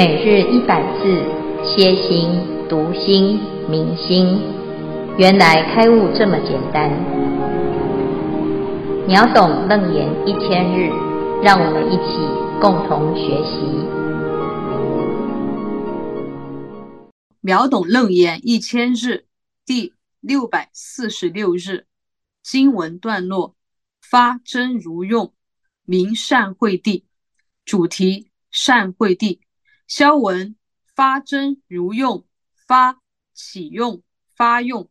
每日一百字，歇心、读心、明心，原来开悟这么简单。秒懂楞严一千日，让我们一起共同学习。秒懂楞严一千日第六百四十六日经文段落：发真如用，名善慧地。主题：善慧地。消文发真如用，发起用发用，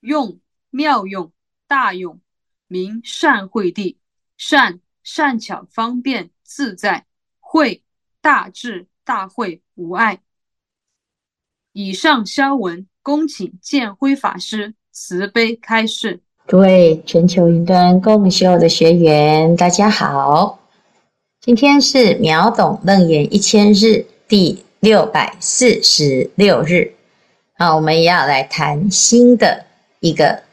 用妙用大用，名善慧地。善善巧方便自在，慧大智大慧无碍。以上消文，恭请见辉法师慈悲开示。各位全球云端共修的学员，大家好，今天是秒懂楞严一千日。第六百四十六日，啊，我们也要来谈新的一个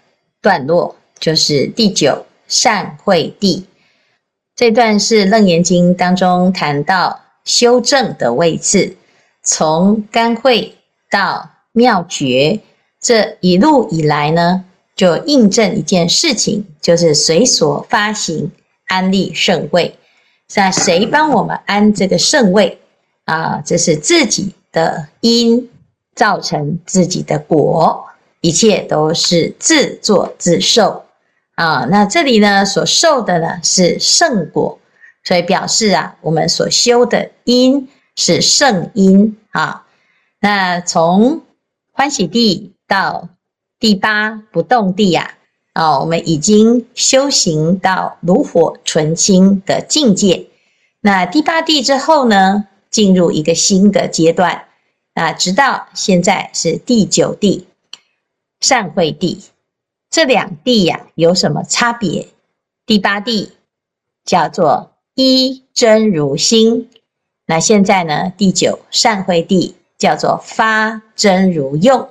段落，就是第九善会地。这段是《楞严经》当中谈到修正的位置，从甘慧到妙觉，这一路以来呢，就印证一件事情，就是随所发行安立圣位。那谁帮我们安这个圣位？啊，这是自己的因造成自己的果，一切都是自作自受啊。那这里呢，所受的呢是圣果，所以表示啊，我们所修的因是圣因啊。那从欢喜地到第八不动地呀，啊，我们已经修行到炉火纯青的境界。那第八地之后呢？进入一个新的阶段啊，直到现在是第九地善慧地，这两地呀、有什么差别？第八地叫做一真如心，那现在呢，第九善慧地叫做发真如用。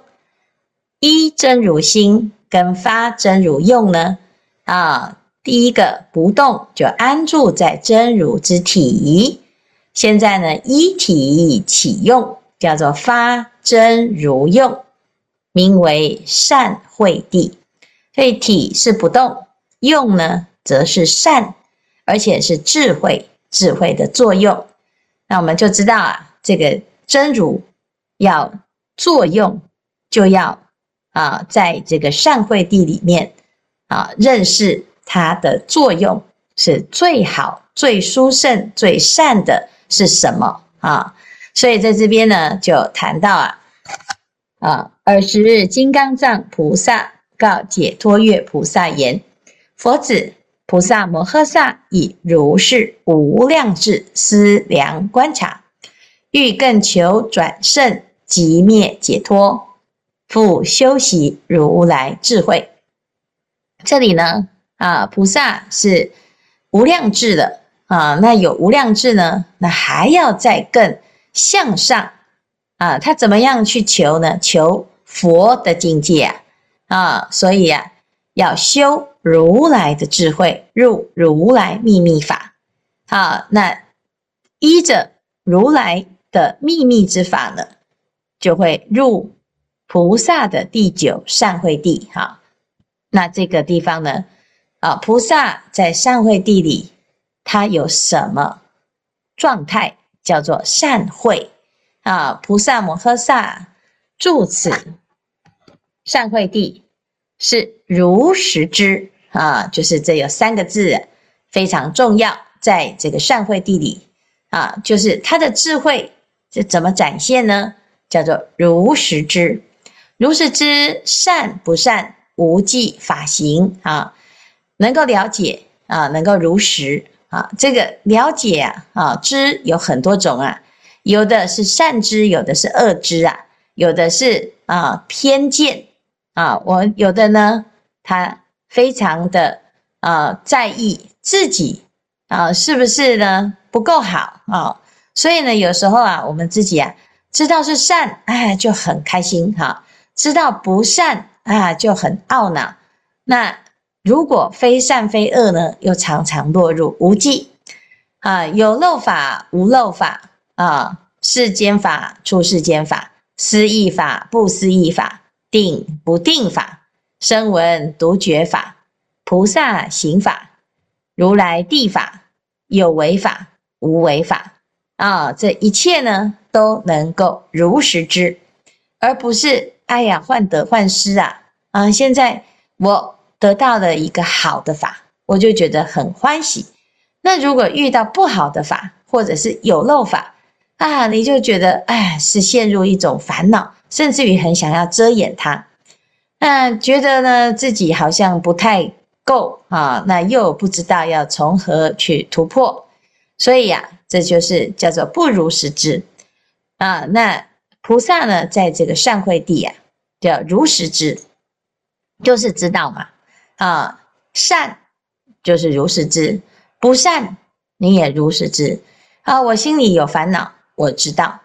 一真如心跟发真如用呢啊，第一个不动就安住在真如之体。现在呢，一体起用，叫做发真如用，名为善慧地。所以体是不动，用呢则是善，而且是智慧，智慧的作用。那我们就知道啊，这个真如要作用，就要啊，在这个善慧地里面啊，认识它的作用是最好、最殊胜、最善的。是什么啊？所以在这边呢，就谈到啊啊，尔时金刚藏菩萨告解脱月菩萨言：“佛子，菩萨摩诃萨以如是无量智思量观察，欲更求转胜寂灭解脱，复修习如来智慧。”这里呢啊，菩萨是无量智的。啊，那有无量智呢？那还要再更向上啊！他怎么样去求呢？求佛的境界啊！啊，所以啊，要修如来的智慧，入如来秘密法。啊，那依着如来的秘密之法呢，就会入菩萨的第九善慧地。哈，那这个地方呢，啊，菩萨在善慧地里。它有什么状态？叫做善慧啊！菩萨摩诃萨住此善慧地，是如实知啊！就是这有三个字非常重要，在这个善慧地里啊，就是他的智慧是怎么展现呢？叫做如实知，如实知善不善，无记法行啊，能够了解啊，能够如实。啊，这个了解啊，啊，知有很多种啊，有的是善知，有的是恶知啊，有的是啊偏见啊，我有的呢，他非常的啊在意自己啊是不是呢不够好啊，所以呢，有时候啊，我们自己啊知道是善，哎，就很开心哈，知道不善啊就很懊恼，那。如果非善非恶呢，又常常落入无记啊，有漏法无漏法啊，世间法、出世间法、思义法、不思义法、定不定法、声闻独觉法、菩萨行法、如来地法、有为法、无为法啊，这一切呢都能够如实知，而不是哎呀患得患失啊啊！现在我得到了一个好的法，我就觉得很欢喜。那如果遇到不好的法，或者是有漏法啊，你就觉得哎，是陷入一种烦恼，甚至于很想要遮掩它。那觉得呢自己好像不太够啊，那又不知道要从何去突破，所以呀、这就是叫做不如实知啊。那菩萨呢，在这个善慧地啊，叫如实知，就是知道嘛啊，善就是如实知，不善你也如实知。啊，我心里有烦恼，我知道。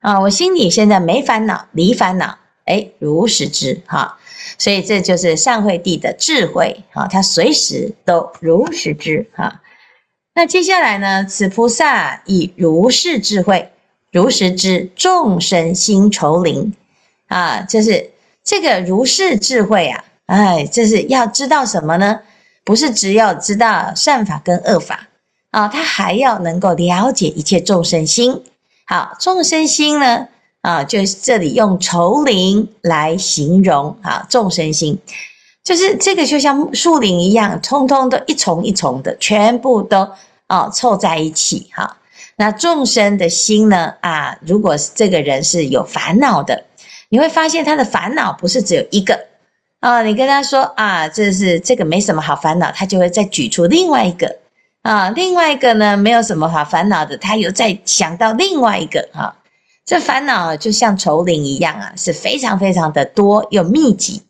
啊，我心里现在没烦恼，离烦恼，哎，如实知哈。所以这就是善慧地的智慧啊，他随时都如实知哈。那接下来呢，此菩萨以如是智慧，如实知众生心愁灵啊，就是这个如是智慧啊，哎，这是要知道什么呢？不是只有知道善法跟恶法。啊，他还要能够了解一切众生心。好，众生心呢，啊，就是这里用愁灵来形容啊，众生心就是这个，就像树林一样，通通都一丛一丛的，全部都啊凑在一起哈。那众生的心呢，啊，如果这个人是有烦恼的，你会发现他的烦恼不是只有一个啊。你跟他说啊，这是这个没什么好烦恼，他就会再举出另外一个。啊，另外一个呢，没有什么好烦恼的，他又再想到另外一个啊，这烦恼就像丛林一样啊，是非常非常的多又密集。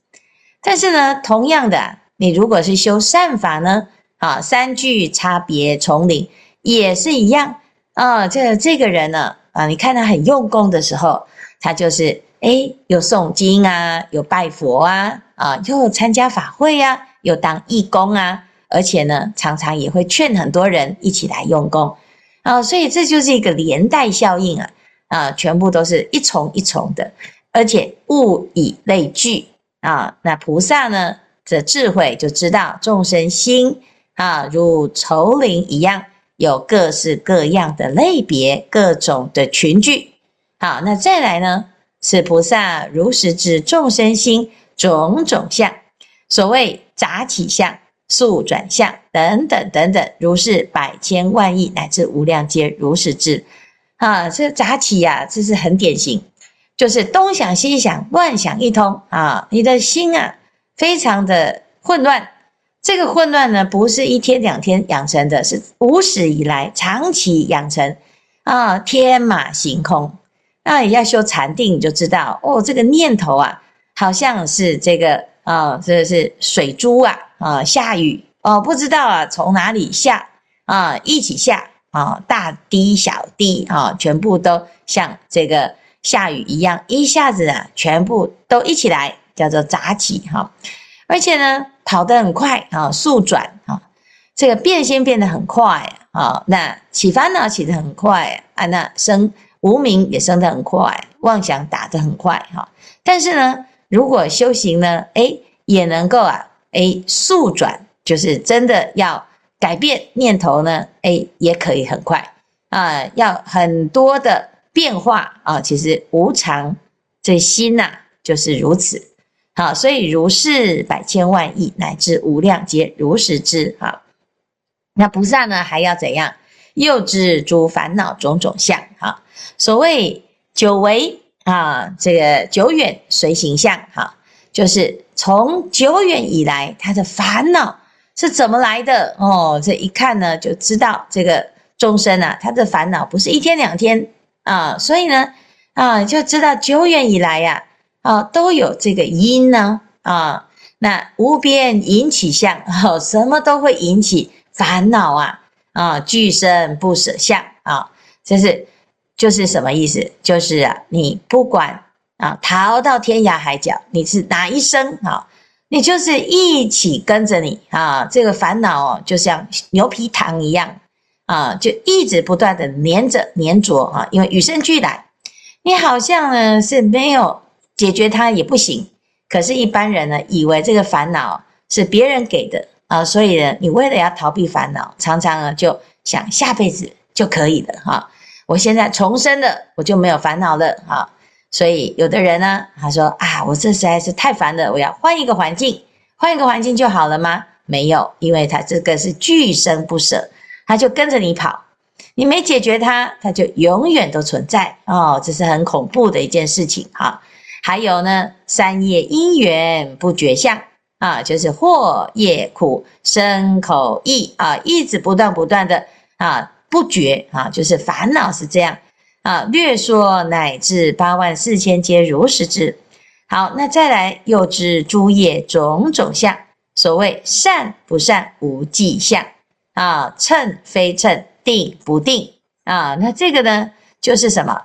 但是呢，同样的，你如果是修善法呢，啊，三聚差别丛林也是一样啊。这这个人呢，啊，你看他很用功的时候，他就是诶，有诵经啊，有拜佛啊，啊，又参加法会，啊，又当义工啊。而且呢，常常也会劝很多人一起来用功啊，所以这就是一个连带效应啊啊，全部都是一重一重的，而且物以类聚啊。那菩萨呢，的智慧就知道众生心啊，如丛林一样，有各式各样的类别，各种的群聚。好，那再来呢，此菩萨如实知众生心种种相，所谓杂起相。速转相等等等等，如是百千万亿乃至无量皆如实知。啊，这杂起呀，这是很典型，就是东想西想，乱想一通啊，你的心啊，非常的混乱。这个混乱呢，不是一天两天养成的，是无始以来长期养成啊，天马行空。那你要修禅定，你就知道哦，这个念头啊，好像是这个啊，这是水珠啊。啊，下雨哦，不知道啊，从哪里下啊，一起下啊，大滴小滴啊，全部都像这个下雨一样，一下子啊，全部都一起来，叫做杂起哈。而且呢，跑得很快啊，速转啊，这个变心变得很快啊，那起烦恼起得很快啊，那生无明也生得很快，妄想打得很快哈。但是呢，如果修行呢，诶，也能够啊。哎，速转就是真的要改变念头呢，哎，也可以很快啊，要很多的变化啊。其实无常这心呐、啊，就是如此。好，所以如是百千万亿乃至无量皆如是之。好，那菩萨呢还要怎样？又知诸烦恼种种相。好，所谓久违啊，这个久远随形象。哈。就是从久远以来，他的烦恼是怎么来的？哦，这一看呢，就知道这个众生啊，他的烦恼不是一天两天啊，所以呢，啊，就知道久远以来呀，啊，都有这个因呢，啊，那无边引起相，哦，什么都会引起烦恼啊，啊，俱生不舍相啊，这是就是什么意思？就是啊，你不管。啊，逃到天涯海角，你是哪一生啊？你就是一起跟着你啊，这个烦恼哦，就像牛皮糖一样啊，就一直不断的黏着黏着啊，因为与生俱来，你好像呢是没有解决它也不行。可是，一般人呢以为这个烦恼是别人给的啊，所以呢，你为了要逃避烦恼，常常呢就想下辈子就可以了哈。我现在重生了，我就没有烦恼了哈。所以，有的人呢，他说啊，我这实在是太烦了，我要换一个环境，换一个环境就好了吗？没有，因为他这个是俱生不舍，他就跟着你跑，你没解决它，它就永远都存在哦，这是很恐怖的一件事情哈。还有呢，三业因缘不绝相啊，就是惑业苦身口意啊，一直不断不断的啊不绝啊，就是烦恼是这样。啊，略说乃至八万四千皆如是知。好，那再来又知诸业种种相，所谓善不善无迹象啊，称非称定不定啊。那这个呢，就是什么？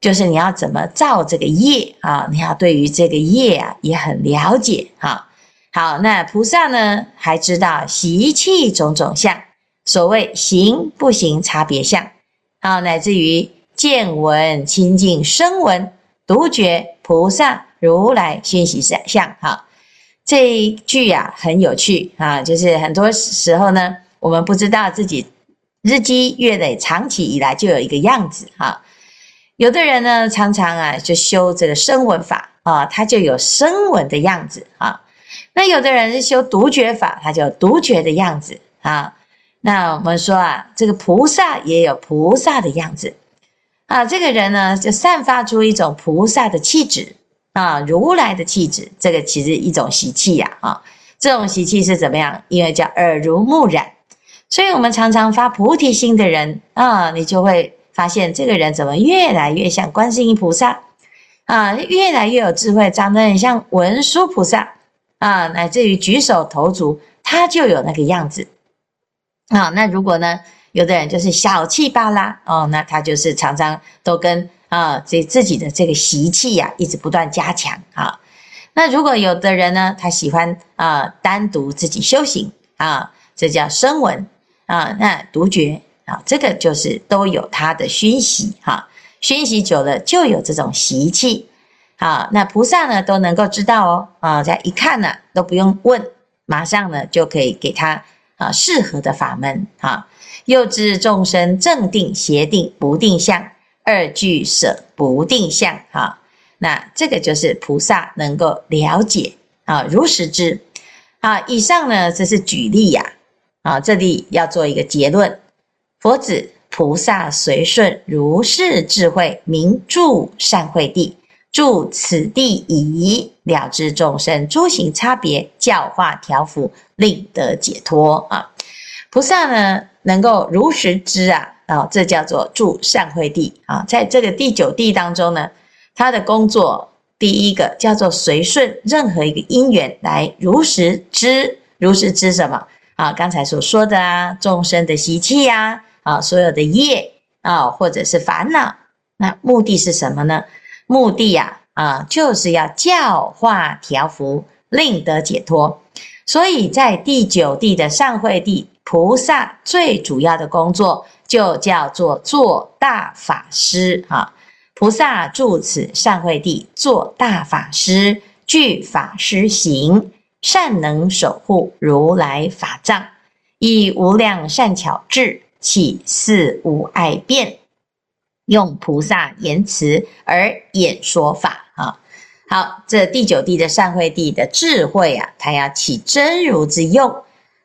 就是你要怎么造这个业啊？你要对于这个业啊也很了解哈。好，那菩萨呢还知道习气种种相，所谓行不行差别相啊，乃至于。见闻清净声闻独觉菩萨如来熏习相，哈，这一句呀、很有趣啊，就是很多时候呢，我们不知道自己日积月累、长期以来就有一个样子哈。有的人呢，常常啊就修这个声闻法啊，他就有声闻的样子啊。那有的人是修独觉法，他就独觉的样子啊。那我们说啊，这个菩萨也有菩萨的样子。啊，这个人呢，就散发出一种菩萨的气质啊，如来的气质。这个其实一种习气呀，啊，这种习气是怎么样？因为叫耳濡目染，所以我们常常发菩提心的人啊，你就会发现这个人怎么越来越像观世音菩萨啊，越来越有智慧，长得很像文殊菩萨啊，乃至于举手投足，他就有那个样子啊。那如果呢？有的人就是小气巴拉哦，那他就是常常都跟啊这自己的这个习气呀，一直不断加强啊。那如果有的人呢，他喜欢啊单独自己修行啊，这叫声闻啊，那独觉啊，这个就是都有他的熏习哈，熏习久了就有这种习气啊。那菩萨呢都能够知道哦啊，这一看呢都不用问，马上呢就可以给他啊适合的法门啊。又知众生正定邪定不定相，二俱舍不定相。啊，那这个就是菩萨能够了解啊，如实知。啊，以上呢，这是举例呀。啊，这里要做一个结论。佛子菩萨随顺如是智慧，名住善慧地，住此地已了知众生诸行差别，教化调伏，令得解脱。啊，菩萨呢？能够如实知啊，啊，这叫做住善慧地啊。在这个第九地当中呢，他的工作第一个叫做随顺任何一个因缘来如实知，如实知什么啊？刚才所说的啊，众生的习气呀，啊，所有的业啊，或者是烦恼，那目的是什么呢？目的呀，啊，就是要教化调伏，令得解脱。所以在第九地的善慧地。菩萨最主要的工作就叫做做大法师啊！菩萨住此善慧地，做大法师，具法师行，善能守护如来法藏，以无量善巧智，起四无碍辩，用菩萨言辞而演说法啊！好，这第九地的善慧地的智慧啊，它要起真如之用。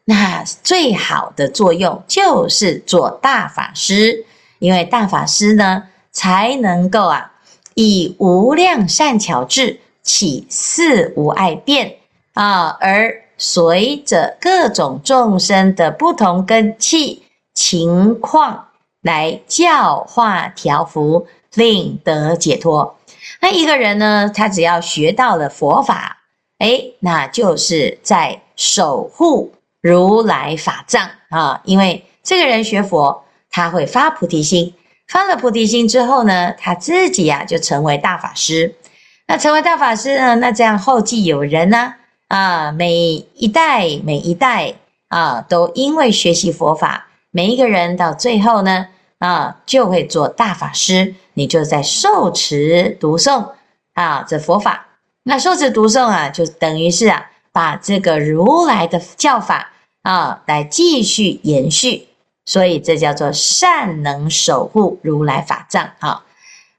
那最好的作用就是做大法师，因为大法师呢，才能够啊，以无量善巧智起四无碍辩啊，而随着各种众生的不同根器情况来教化调伏，令得解脱。那一个人呢，他只要学到了佛法，诶，那就是在守护。如来法藏啊，因为这个人学佛，他会发菩提心，发了菩提心之后呢，他自己呀、啊、就成为大法师。那成为大法师呢，那这样后继有人呢啊，每一代每一代啊，都因为学习佛法，每一个人到最后呢，啊，就会做大法师，你就在受持读诵啊，这佛法。那受持读诵啊，就等于是啊，把这个如来的教法啊，来继续延续。所以这叫做善能守护如来法藏啊。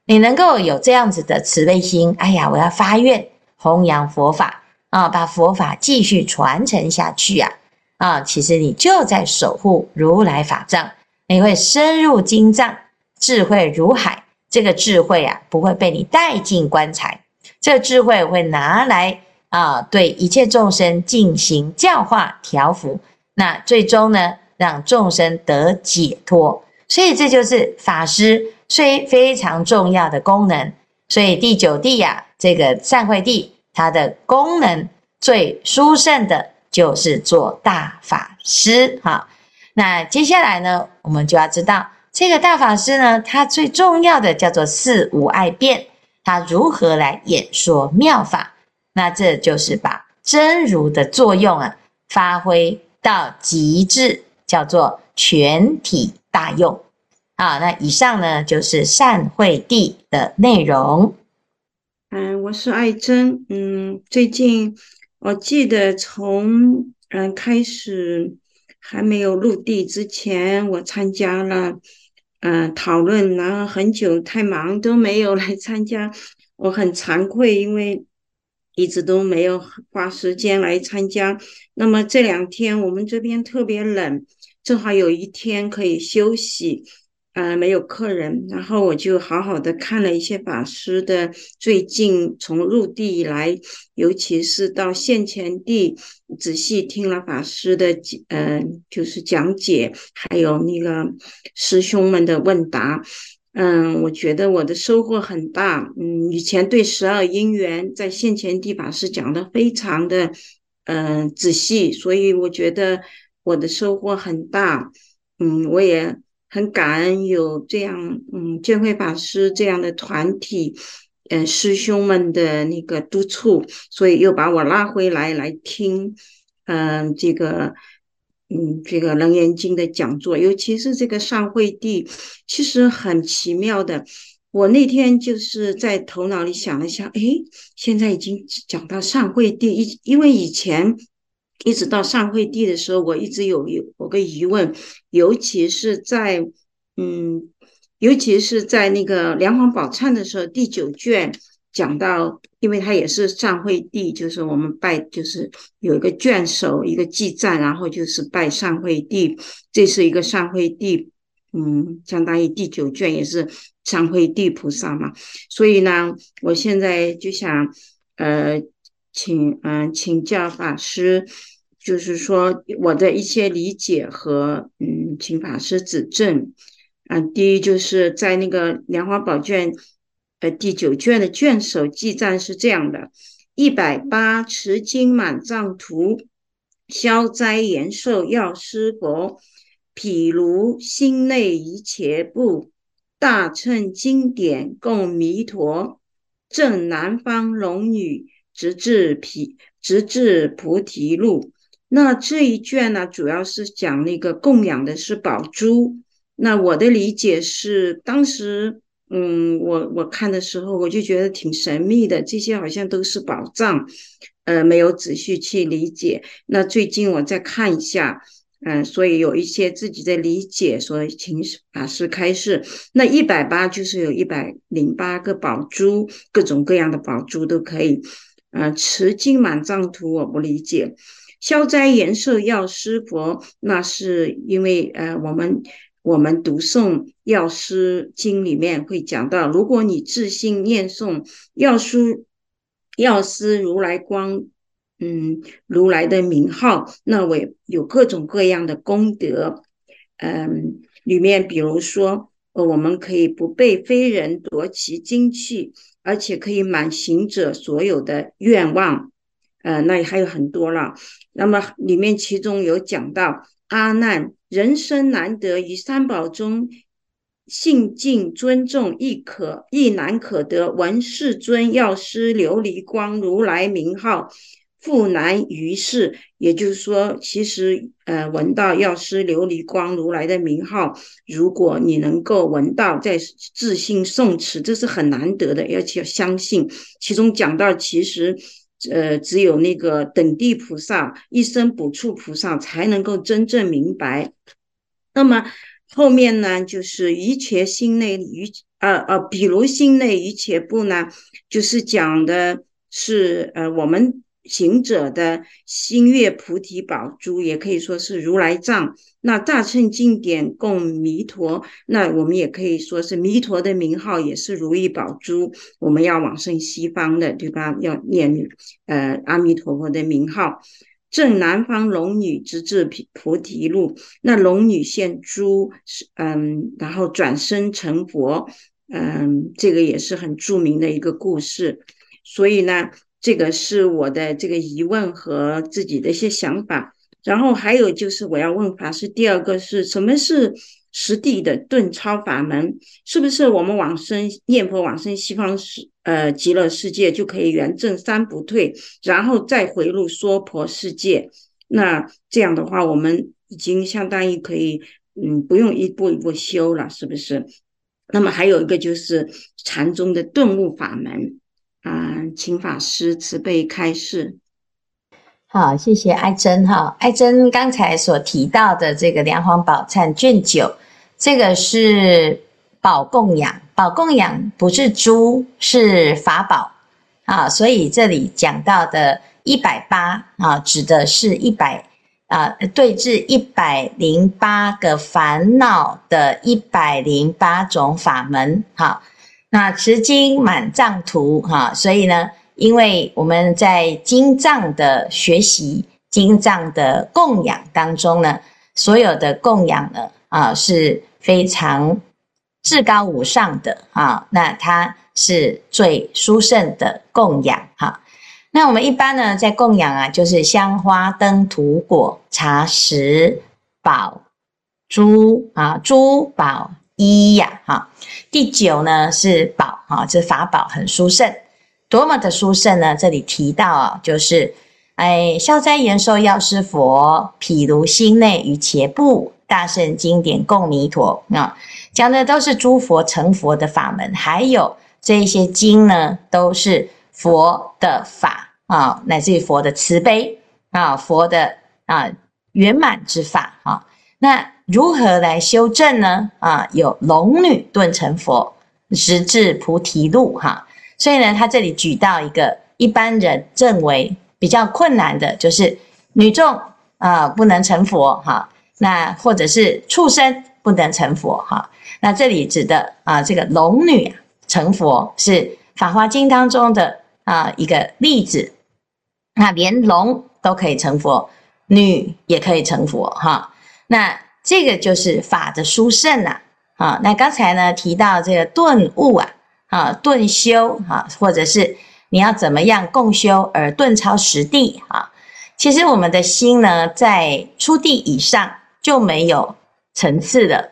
你能够有这样子的慈悲心，哎呀，我要发愿弘扬佛法啊，把佛法继续传承下去啊。啊，其实你就在守护如来法藏，你会深入经藏，智慧如海。这个智慧啊，不会被你带进棺材，这个智慧会拿来啊，对一切众生进行教化调伏。那最终呢，让众生得解脱。所以这就是法师虽非常重要的功能。所以第九地呀、啊，这个善慧地，它的功能最殊胜的。就是做大法师哈，那接下来呢，我们就要知道这个大法师呢，他最重要的叫做四无碍辩，他如何来演说妙法？那这就是把真如的作用啊发挥到极致，叫做全体大用啊。那以上呢就是善慧地的内容。嗯，我是爱珍，嗯，最近。我记得从嗯开始还没有入地之前，我参加了嗯讨论，然后很久太忙都没有来参加，我很惭愧，因为一直都没有花时间来参加。那么这两天我们这边特别冷，正好有一天可以休息。呃，没有客人，然后我就好好的看了一些法师的最近从入地以来，尤其是到现前地，仔细听了法师的呃，就是讲解，还有那个师兄们的问答，嗯，我觉得我的收获很大。嗯，以前对十二因缘在现前地法师讲的非常的嗯、仔细，所以我觉得我的收获很大。嗯，我也。很感恩有这样，嗯，建辉法师这样的团体，嗯、师兄们的那个督促，所以又把我拉回来来听，嗯、这个，嗯，这个《楞严经》的讲座，尤其是这个善慧地，其实很奇妙的。我那天就是在头脑里想了想，哎，现在已经讲到善慧地，因因为以前。一直到善慧地的时候，我一直有有有个疑问，尤其是在嗯，尤其是在那个梁皇宝忏的时候，第九卷讲到，因为它也是善慧地，就是我们拜，就是有一个卷首，一个记赞，然后就是拜善慧地，这是一个善慧地，嗯，相当于第九卷也是善慧地菩萨嘛，所以呢，我现在就想呃。请嗯请教法师，就是说我的一些理解和嗯，请法师指正。嗯，第一就是在那个莲花宝卷呃第九卷的卷首记赞是这样的：一百八持经满藏图，消灾延寿药师佛，毗卢心内一切部，大乘经典共弥陀，正南方龙女。直至毗，直至菩提路。那这一卷呢，主要是讲那个供养的是宝珠。那我的理解是，当时，嗯，我我看的时候，我就觉得挺神秘的，这些好像都是宝藏，呃，没有仔细去理解。那最近我再看一下，嗯、所以有一些自己的理解，所以请法师开示。那一百八就是有一百零八个宝珠，各种各样的宝珠都可以。呃，持经满藏图我不理解，消灾延寿药师佛，那是因为呃，我们我们读诵药师经里面会讲到，如果你自信念诵药师药师如来光，嗯，如来的名号，那我有各种各样的功德，嗯，里面比如说，呃，我们可以不被非人夺其精气。而且可以满行者所有的愿望，呃，那还有很多了。那么里面其中有讲到阿难人生难得于三宝中，信敬尊重亦可亦难可得闻世尊药师琉璃光如来名号，复难于世，也就是说，其实呃，闻到药师琉璃光如来的名号，如果你能够闻到，在自信诵持，这是很难得的，而且要相信。其中讲到，其实呃，只有那个等地菩萨、一生补处菩萨才能够真正明白。那么后面呢，就是一切心内于呃呃，比如心内一切部呢，就是讲的是呃我们。行者的心悦菩提宝珠，也可以说是如来藏。那大乘经典供弥陀，那我们也可以说是弥陀的名号，也是如意宝珠。我们要往生西方的，对吧？要念呃阿弥陀佛的名号。正南方龙女直至菩提路，那龙女现珠，嗯，然后转生成佛，嗯，这个也是很著名的一个故事。所以呢。这个是我的这个疑问和自己的一些想法，然后还有就是我要问法师，第二个是什么是实地的顿超法门？是不是我们往生念佛往生西方世呃极乐世界就可以圆证三不退，然后再回入娑婆世界？那这样的话，我们已经相当于可以嗯不用一步一步修了，是不是？那么还有一个就是禅宗的顿悟法门。啊，请法师慈悲开示。好，谢谢爱珍哈。爱珍刚才所提到的这个《梁皇宝忏》卷九，这个是宝供养，宝供养不是珠，是法宝啊。所以这里讲到的一百八啊，指的是一百啊，对治一百零八个烦恼的一百零八种法门。好。那持经满藏图哈，所以呢，因为我们在经藏的学习、经藏的供养当中呢，所有的供养呢啊是非常至高无上的啊，那它是最殊胜的供养哈。那我们一般呢在供养啊，就是香花灯土果茶食宝珠啊珠宝。一呀，哈，第九呢是宝，哈，这法宝很殊胜，多么的殊胜呢？这里提到啊，就是，哎，消灾延寿药师佛，譬如心内与切布，大圣经典共弥陀啊，讲的都是诸佛成佛的法门，还有这些经呢，都是佛的法啊，乃至于佛的慈悲啊，佛的啊圆满之法啊，那。如何来修正呢？啊，有龙女顿成佛，直至菩提路哈。所以呢，他这里举到一个一般人认为比较困难的，就是女众啊不能成佛哈。那或者是畜生不能成佛哈。那这里指的啊，这个龙女成佛是《法华经》当中的啊一个例子。那连龙都可以成佛，女也可以成佛哈。那这个就是法的殊胜了，啊，那刚才呢提到这个顿悟啊，啊，顿修啊，或者是你要怎么样共修而顿超实地啊？其实我们的心呢，在初地以上就没有层次的，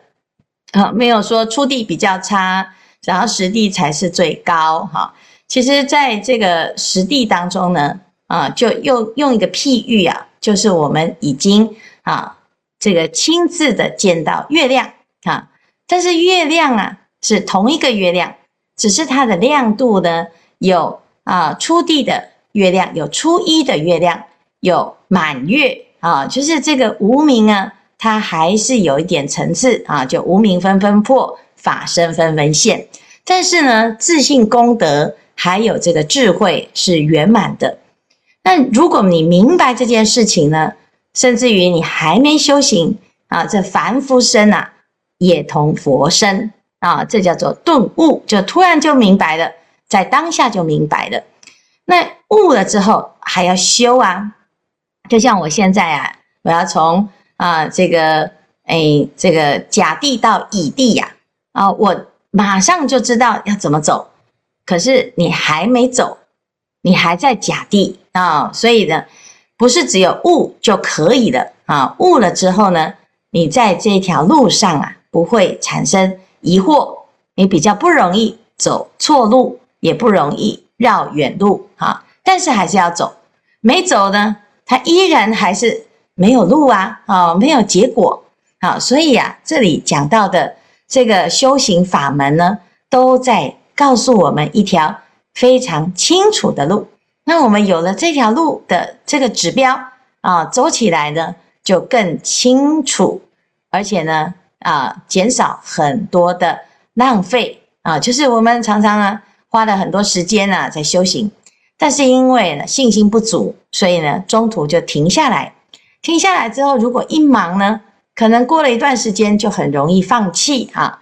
啊，没有说初地比较差，然后实地才是最高哈。其实在这个实地当中呢，啊，就用用一个譬喻啊，就是我们已经啊。这个亲自的见到月亮啊，但是月亮啊是同一个月亮，只是它的亮度呢有啊初地的月亮，有初一的月亮，有满月啊，就是这个无明啊，它还是有一点层次啊，就无明纷纷破，法身纷纷现。但是呢，自信功德还有这个智慧是圆满的。那如果你明白这件事情呢，甚至于你还没修行啊，这凡夫身啊，也同佛身啊，这叫做顿悟，就突然就明白了，在当下就明白了。那悟了之后还要修啊，就像我现在啊，我要从啊这个哎这个甲地到乙地呀啊，我马上就知道要怎么走，可是你还没走，你还在甲地啊，所以呢。不是只有悟就可以了啊！悟了之后呢，你在这条路上啊，不会产生疑惑，你比较不容易走错路，也不容易绕远路啊。但是还是要走。没走呢，他依然还是没有路啊，啊，没有结果。啊，所以啊，这里讲到的这个修行法门呢，都在告诉我们一条非常清楚的路。那我们有了这条路的这个指标啊，走起来呢就更清楚，而且呢啊，减少很多的浪费啊。就是我们常常啊花了很多时间啊在修行，但是因为呢信心不足，所以呢中途就停下来。停下来之后，如果一忙呢，可能过了一段时间就很容易放弃啊。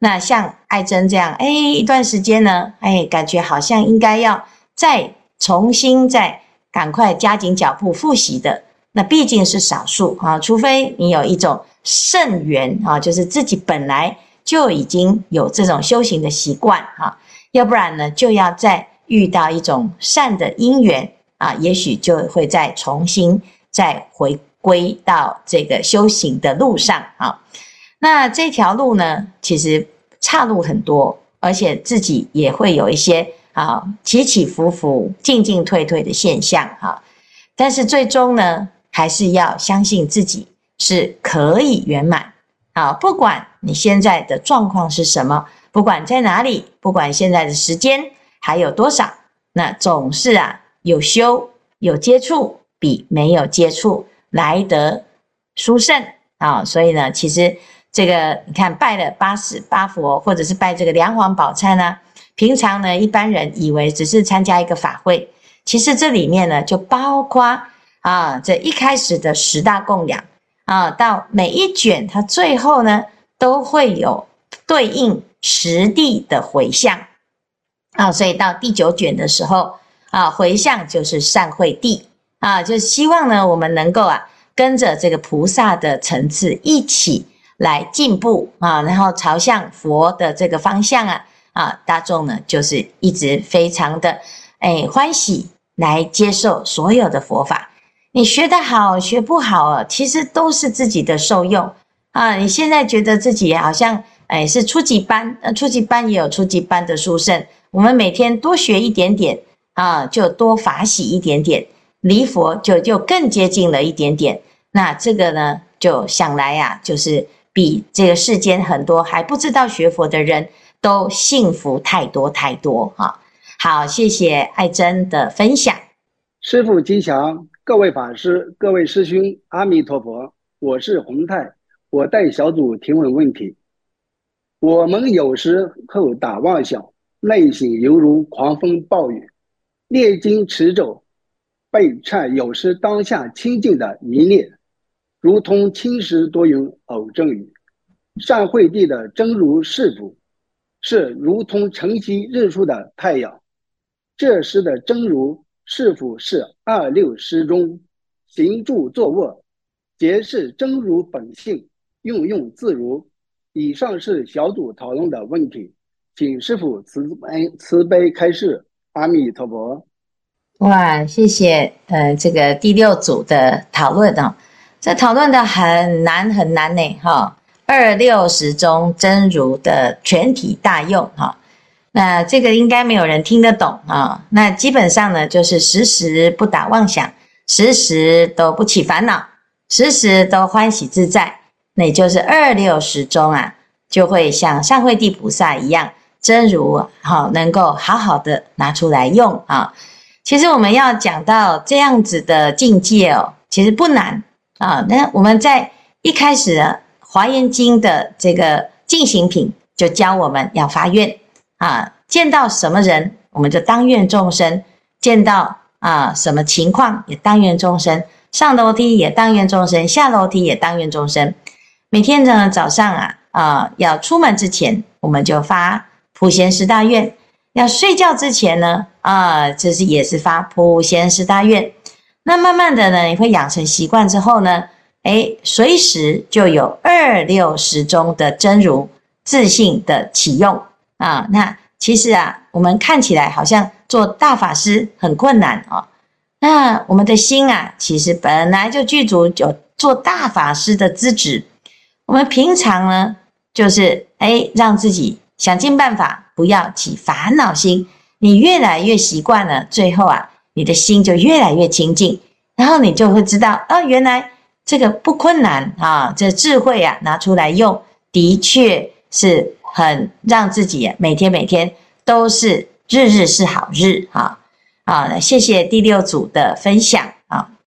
那像爱珍这样，哎，一段时间呢，哎，感觉好像应该要再。重新再赶快加紧脚步复习的，那毕竟是少数啊。除非你有一种圣缘啊，就是自己本来就已经有这种修行的习惯哈，要不然呢，就要再遇到一种善的因缘啊，也许就会再重新再回归到这个修行的路上啊。那这条路呢，其实岔路很多，而且自己也会有一些。啊，起起伏伏、进进退退的现象哈，但是最终呢，还是要相信自己是可以圆满啊！不管你现在的状况是什么，不管在哪里，不管现在的时间还有多少，那总是啊，有修有接触，比没有接触来得殊胜啊！所以呢，其实这个你看，拜了八十八佛，或者是拜这个梁皇宝忏呢。平常呢，一般人以为只是参加一个法会，其实这里面呢，就包括啊，这一开始的十大供养啊，到每一卷它最后呢，都会有对应十地的回向啊，所以到第九卷的时候啊，回向就是善会地啊，就希望呢，我们能够啊，跟着这个菩萨的层次一起来进步啊，然后朝向佛的这个方向啊。啊，大众呢，就是一直非常的哎欢喜来接受所有的佛法。你学得好，学不好啊，其实都是自己的受用啊。你现在觉得自己好像哎是初级班，呃，初级班也有初级班的殊胜。我们每天多学一点点啊，就多法喜一点点，离佛就就更接近了一点点。那这个呢，就想来呀，就是比这个世间很多还不知道学佛的人。都幸福太多太多哈，好，谢谢爱珍的分享。师父吉祥，各位法师、各位师兄，阿弥陀佛。我是洪泰，我带小组提问问题。我们有时候打妄想，内心犹如狂风暴雨；念经持咒，被忏有时当下清净的迷恋，如同青石多云偶阵雨。善慧地的真如是否？是如同晨曦日出的太阳，这时的真如是否是二六时中行住坐卧，皆是真如本性，运用自如。以上是小组讨论的问题，请师父慈悲慈悲开示。阿弥陀佛。哇，谢谢，呃，这个第六组的讨论啊，这讨论的很难很难呢，哈。二六时中真如的全体大用哈，那这个应该没有人听得懂啊。那基本上呢，就是时时不打妄想，时时都不起烦恼，时时都欢喜自在。那也就是二六时中啊，就会像善慧地菩萨一样，真如好能够好好的拿出来用啊。其实我们要讲到这样子的境界哦，其实不难啊。那我们在一开始。华严经的这个进行品就教我们要发愿啊，见到什么人我们就当愿众生，见到啊什么情况也当愿众生，上楼梯也当愿众生，下楼梯也当愿众生。每天呢早上啊啊要出门之前，我们就发普贤十大愿；要睡觉之前呢啊，这是也是发普贤十大愿。那慢慢的呢，你会养成习惯之后呢。哎，随时就有二六时中的真如自信的启用啊！那其实啊，我们看起来好像做大法师很困难哦。那我们的心啊，其实本来就具足有做大法师的资质。我们平常呢，就是哎，让自己想尽办法不要起烦恼心。你越来越习惯了，最后啊，你的心就越来越清净，然后你就会知道啊，原来这个不困难啊，这智慧啊拿出来用，的确是很让自己每天每天都是日日是好日啊啊！谢谢第六组的分享。